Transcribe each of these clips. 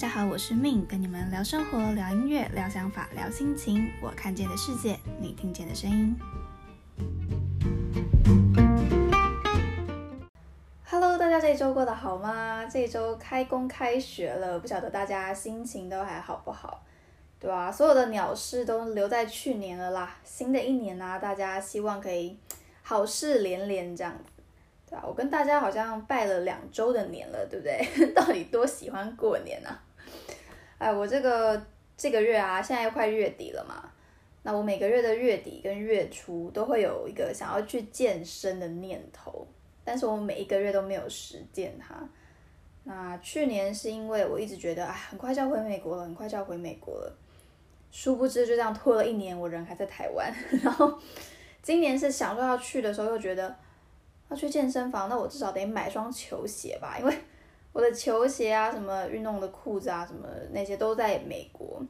大家好，我是 Min，跟你们聊生活、聊音乐、聊想法、聊心情。我看见的世界，你听见的声音。Hello，大家这一周过得好吗？这一周开工开学了，不晓得大家心情都还好不好？对吧？所有的鸟事都留在去年了啦。新的一年呢，大家希望可以好事连连这样子。对啊，我跟大家好像拜了两周的年了，对不对？到底多喜欢过年啊？哎，我这个这个月啊，现在快月底了嘛。那我每个月的月底跟月初都会有一个想要去健身的念头，但是我每一个月都没有实践它。那去年是因为我一直觉得，哎，很快就要回美国了，很快就要回美国了。殊不知就这样拖了一年，我人还在台湾。然后今年是想说要去的时候，又觉得。要去健身房，那我至少得买双球鞋吧，因为我的球鞋啊、什么运动的裤子啊、什么那些都在美国，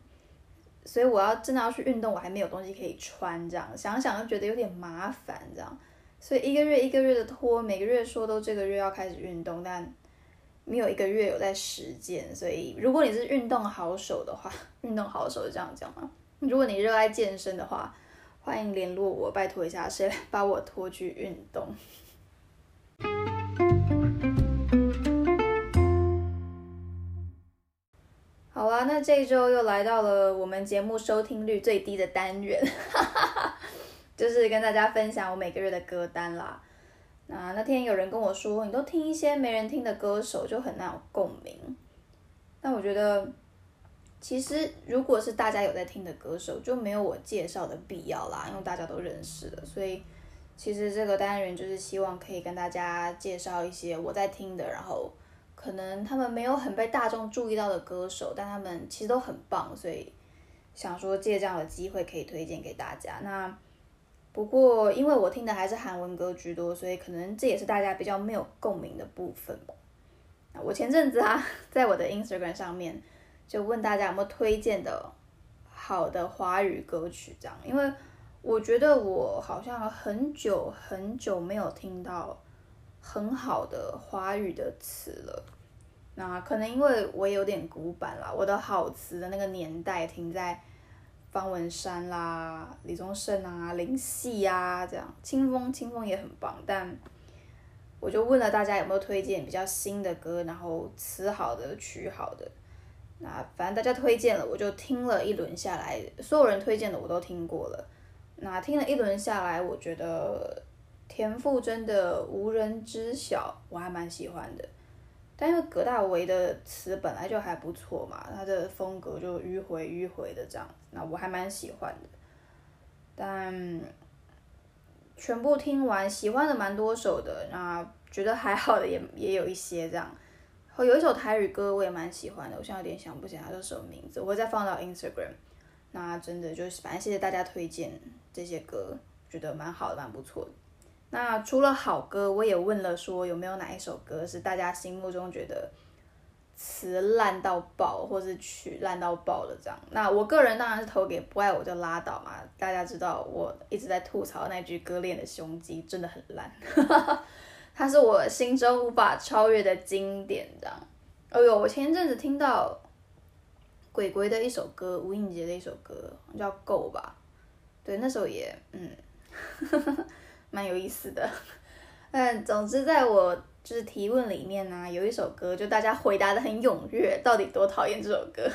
所以我要真的要去运动，我还没有东西可以穿，这样想想就觉得有点麻烦，这样，所以一个月一个月的拖，每个月说都这个月要开始运动，但没有一个月有在实践，所以如果你是运动好手的话，运动好手是这样讲吗？如果你热爱健身的话，欢迎联络我，拜托一下，谁来把我拖去运动？啊，那这一周又来到了我们节目收听率最低的单元，就是跟大家分享我每个月的歌单啦。那那天有人跟我说，你都听一些没人听的歌手，就很难有共鸣。但我觉得，其实如果是大家有在听的歌手，就没有我介绍的必要啦，因为大家都认识的。所以，其实这个单元就是希望可以跟大家介绍一些我在听的，然后。可能他们没有很被大众注意到的歌手，但他们其实都很棒，所以想说借这样的机会可以推荐给大家。那不过因为我听的还是韩文歌居多，所以可能这也是大家比较没有共鸣的部分吧。我前阵子啊，在我的 Instagram 上面就问大家有没有推荐的好的华语歌曲，这样，因为我觉得我好像很久很久没有听到。很好的华语的词了，那可能因为我有点古板啦，我的好词的那个年代停在方文山啦、李宗盛啊、林夕啊这样，清风清风也很棒，但我就问了大家有没有推荐比较新的歌，然后词好的曲好的，那反正大家推荐了，我就听了一轮下来，所有人推荐的我都听过了，那听了一轮下来，我觉得。田馥甄的无人知晓，我还蛮喜欢的，但因为葛大为的词本来就还不错嘛，他的风格就迂回迂回的这样子，那我还蛮喜欢的。但全部听完，喜欢的蛮多首的，那觉得还好的也也有一些这样。有一首台语歌我也蛮喜欢的，我现在有点想不起来叫什么名字，我会再放到 Instagram。那真的就是反正谢谢大家推荐这些歌，觉得蛮好的，蛮不错的。那除了好歌，我也问了说有没有哪一首歌是大家心目中觉得词烂到爆，或是曲烂到爆的这样。那我个人当然是投给不爱我就拉倒嘛。大家知道我一直在吐槽那句割裂的胸肌真的很烂，它是我心中无法超越的经典这样。哎呦，我前阵子听到鬼鬼的一首歌，吴映洁的一首歌叫《够》吧，对，那时候也嗯。蛮有意思的，嗯，总之在我就是提问里面呢，有一首歌就大家回答的很踊跃，到底多讨厌这首歌？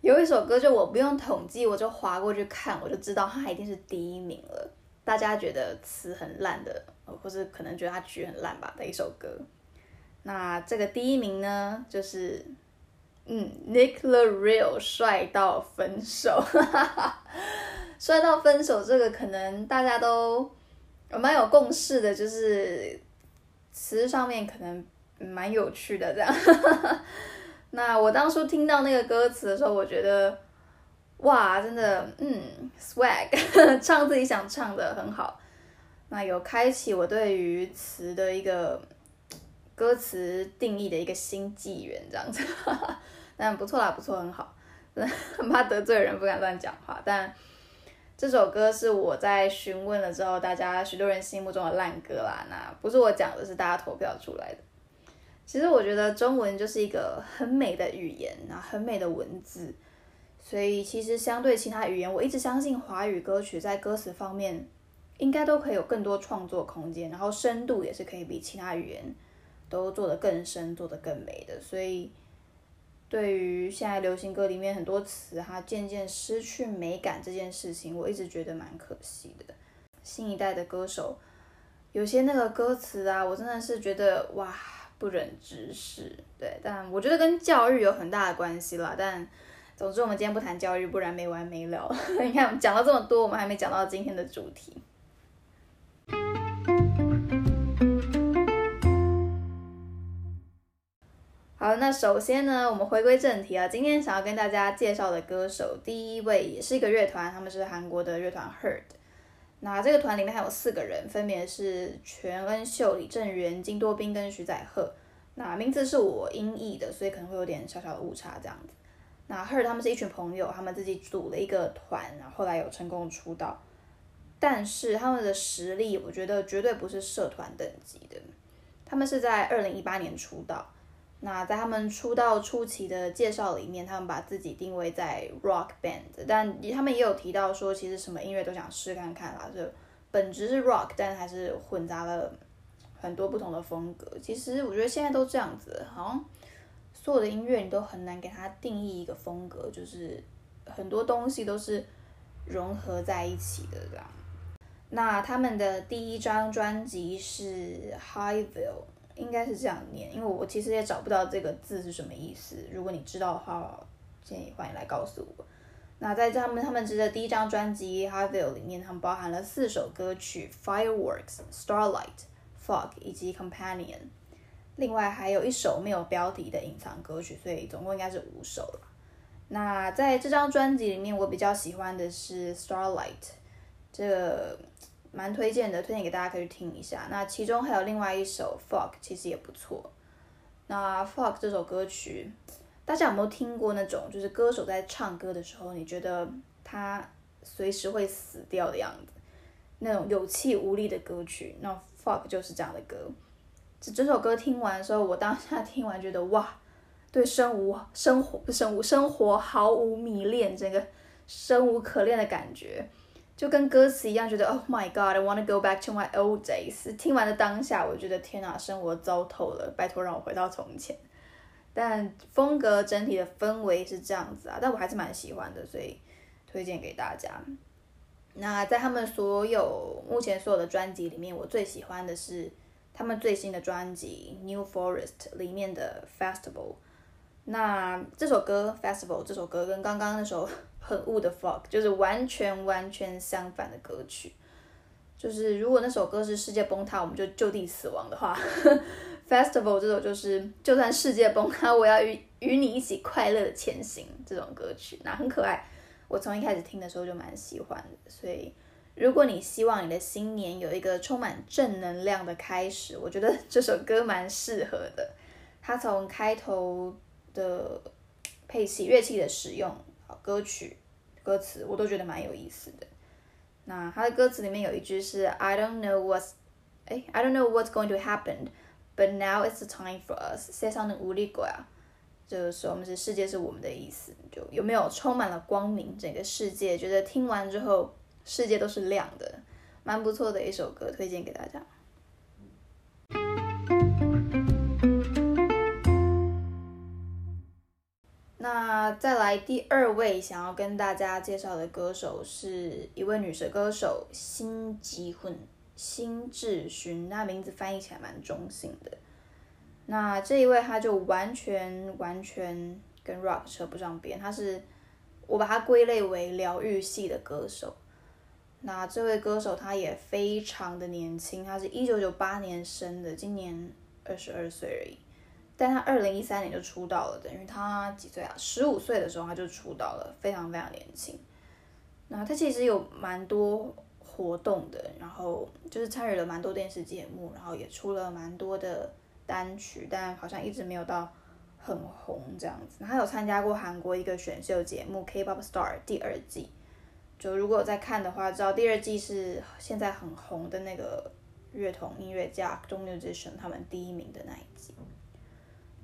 有一首歌就我不用统计，我就划过去看，我就知道它一定是第一名了。大家觉得词很烂的，或是可能觉得它曲很烂吧的一首歌。那这个第一名呢，就是嗯，Nick l a r e a l 帅到分手，帅到分手这个可能大家都。我蛮有共识的，就是词上面可能蛮有趣的这样。那我当初听到那个歌词的时候，我觉得哇，真的，嗯，swag，唱自己想唱的很好。那有开启我对于词的一个歌词定义的一个新纪元这样子。但不错啦，不错，很好。很怕得罪人，不敢乱讲话，但。这首歌是我在询问了之后，大家许多人心目中的烂歌啦。那不是我讲的，是大家投票出来的。其实我觉得中文就是一个很美的语言啊，很美的文字。所以其实相对其他语言，我一直相信华语歌曲在歌词方面应该都可以有更多创作空间，然后深度也是可以比其他语言都做得更深、做得更美的。所以对于现在流行歌里面很多词它渐渐失去美感这件事情，我一直觉得蛮可惜的。新一代的歌手有些那个歌词啊，我真的是觉得哇不忍直视。对，但我觉得跟教育有很大的关系啦，但。总之，我们今天不谈教育，不然没完没了。你看，我们讲了这么多，我们还没讲到今天的主题。好，那首先呢，我们回归正题啊。今天想要跟大家介绍的歌手，第一位也是一个乐团，他们是韩国的乐团 Herd。那这个团里面还有四个人，分别是全恩秀、李正元、金多彬跟徐载赫。那名字是我音译的，所以可能会有点小小的误差这样子。那 Her 他们是一群朋友，他们自己组了一个团，然后后来有成功出道，但是他们的实力，我觉得绝对不是社团等级的。他们是在二零一八年出道，那在他们出道初期的介绍里面，他们把自己定位在 Rock Band，但他们也有提到说，其实什么音乐都想试看看啦，就本质是 Rock，但还是混杂了很多不同的风格。其实我觉得现在都这样子，好像。所有的音乐你都很难给它定义一个风格，就是很多东西都是融合在一起的这样。那他们的第一张专辑是 Highville，应该是这样念，因为我其实也找不到这个字是什么意思。如果你知道的话，建议欢迎来告诉我。那在他们他们的第一张专辑 Highville 里面，他们包含了四首歌曲：Fireworks、Starlight、Fog 以及 Companion。另外还有一首没有标题的隐藏歌曲，所以总共应该是五首了。那在这张专辑里面，我比较喜欢的是《Starlight》，这蛮推荐的，推荐给大家可以去听一下。那其中还有另外一首《Fog》，其实也不错。那《Fog》这首歌曲，大家有没有听过那种，就是歌手在唱歌的时候，你觉得他随时会死掉的样子，那种有气无力的歌曲？那《Fog》就是这样的歌。这整首歌听完的时候，我当下听完觉得哇，对生无生活不生无生活毫无迷恋，整个生无可恋的感觉，就跟歌词一样，觉得 Oh my God，I wanna go back to my old days。听完的当下，我觉得天哪，生活糟透了，拜托让我回到从前。但风格整体的氛围是这样子啊，但我还是蛮喜欢的，所以推荐给大家。那在他们所有目前所有的专辑里面，我最喜欢的是。他们最新的专辑《New Forest》里面的《Festival》，那这首歌《Festival》这首歌跟刚刚那首很雾的《Fog》就是完全完全相反的歌曲。就是如果那首歌是世界崩塌，我们就就地死亡的话，《Festival》这首就是就算世界崩塌，我要与与你一起快乐的前行这种歌曲，那很可爱。我从一开始听的时候就蛮喜欢的，所以。如果你希望你的新年有一个充满正能量的开始，我觉得这首歌蛮适合的。它从开头的配器、乐器的使用、歌曲歌词，我都觉得蛮有意思的。那他的歌词里面有一句是 "I don't know what's 哎 I don't know what's going to happen, but now it's the time for us." 世上的无力鬼啊，就是说我们是世界是我们的意思，就有没有充满了光明？整个世界觉得听完之后。世界都是亮的，蛮不错的一首歌，推荐给大家。再来第二位想要跟大家介绍的歌手是一位女神歌手辛吉混辛智勋，那名字翻译起来蛮中性的。那这一位他就完全完全跟 rock 扯不上边，他是我把他归类为疗愈系的歌手。那这位歌手他也非常的年轻，他是一九九八年生的，今年二十二岁而已。但他二零一三年就出道了，等于他几岁啊？十五岁的时候他就出道了，非常非常年轻。那他其实有蛮多活动的，然后就是参与了蛮多电视节目，然后也出了蛮多的单曲，但好像一直没有到很红这样子。他有参加过韩国一个选秀节目《K-pop Star》第二季。就如果在看的话，知道第二季是现在很红的那个乐童音乐家 Don Musician 他们第一名的那一季。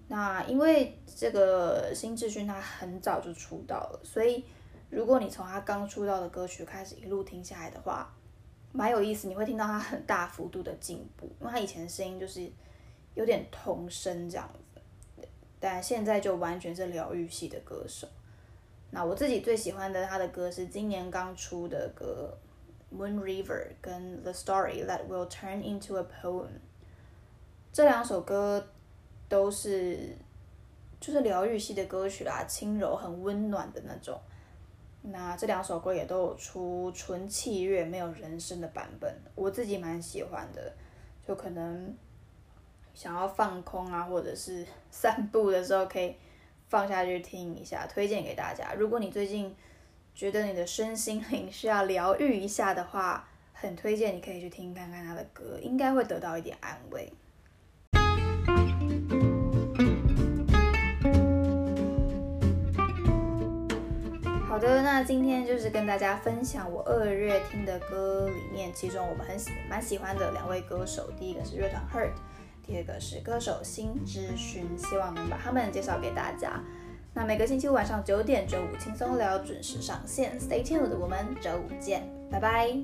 那因为这个新志勋他很早就出道了，所以如果你从他刚出道的歌曲开始一路听下来的话，蛮有意思，你会听到他很大幅度的进步，因为他以前的声音就是有点童声这样子，但现在就完全是疗愈系的歌手。那我自己最喜欢的他的歌是今年刚出的歌《Moon River》跟《The Story That Will Turn Into a Poem》，这两首歌都是就是疗愈系的歌曲啦，轻柔很温暖的那种。那这两首歌也都有出纯器乐没有人声的版本，我自己蛮喜欢的，就可能想要放空啊，或者是散步的时候可以放下去听一下，推荐给大家。如果你最近觉得你的身心灵需要疗愈一下的话，很推荐你可以去听看看他的歌，应该会得到一点安慰。好的，那今天就是跟大家分享我二月听的歌里面，其中我们很喜蛮喜欢的两位歌手，第一个是乐团 Hurt，第二个是歌手新之勋，希望能把他们介绍给大家。那每个星期五晚上九点，周五轻松聊准时上线，Stay tuned，我们周五见，拜拜。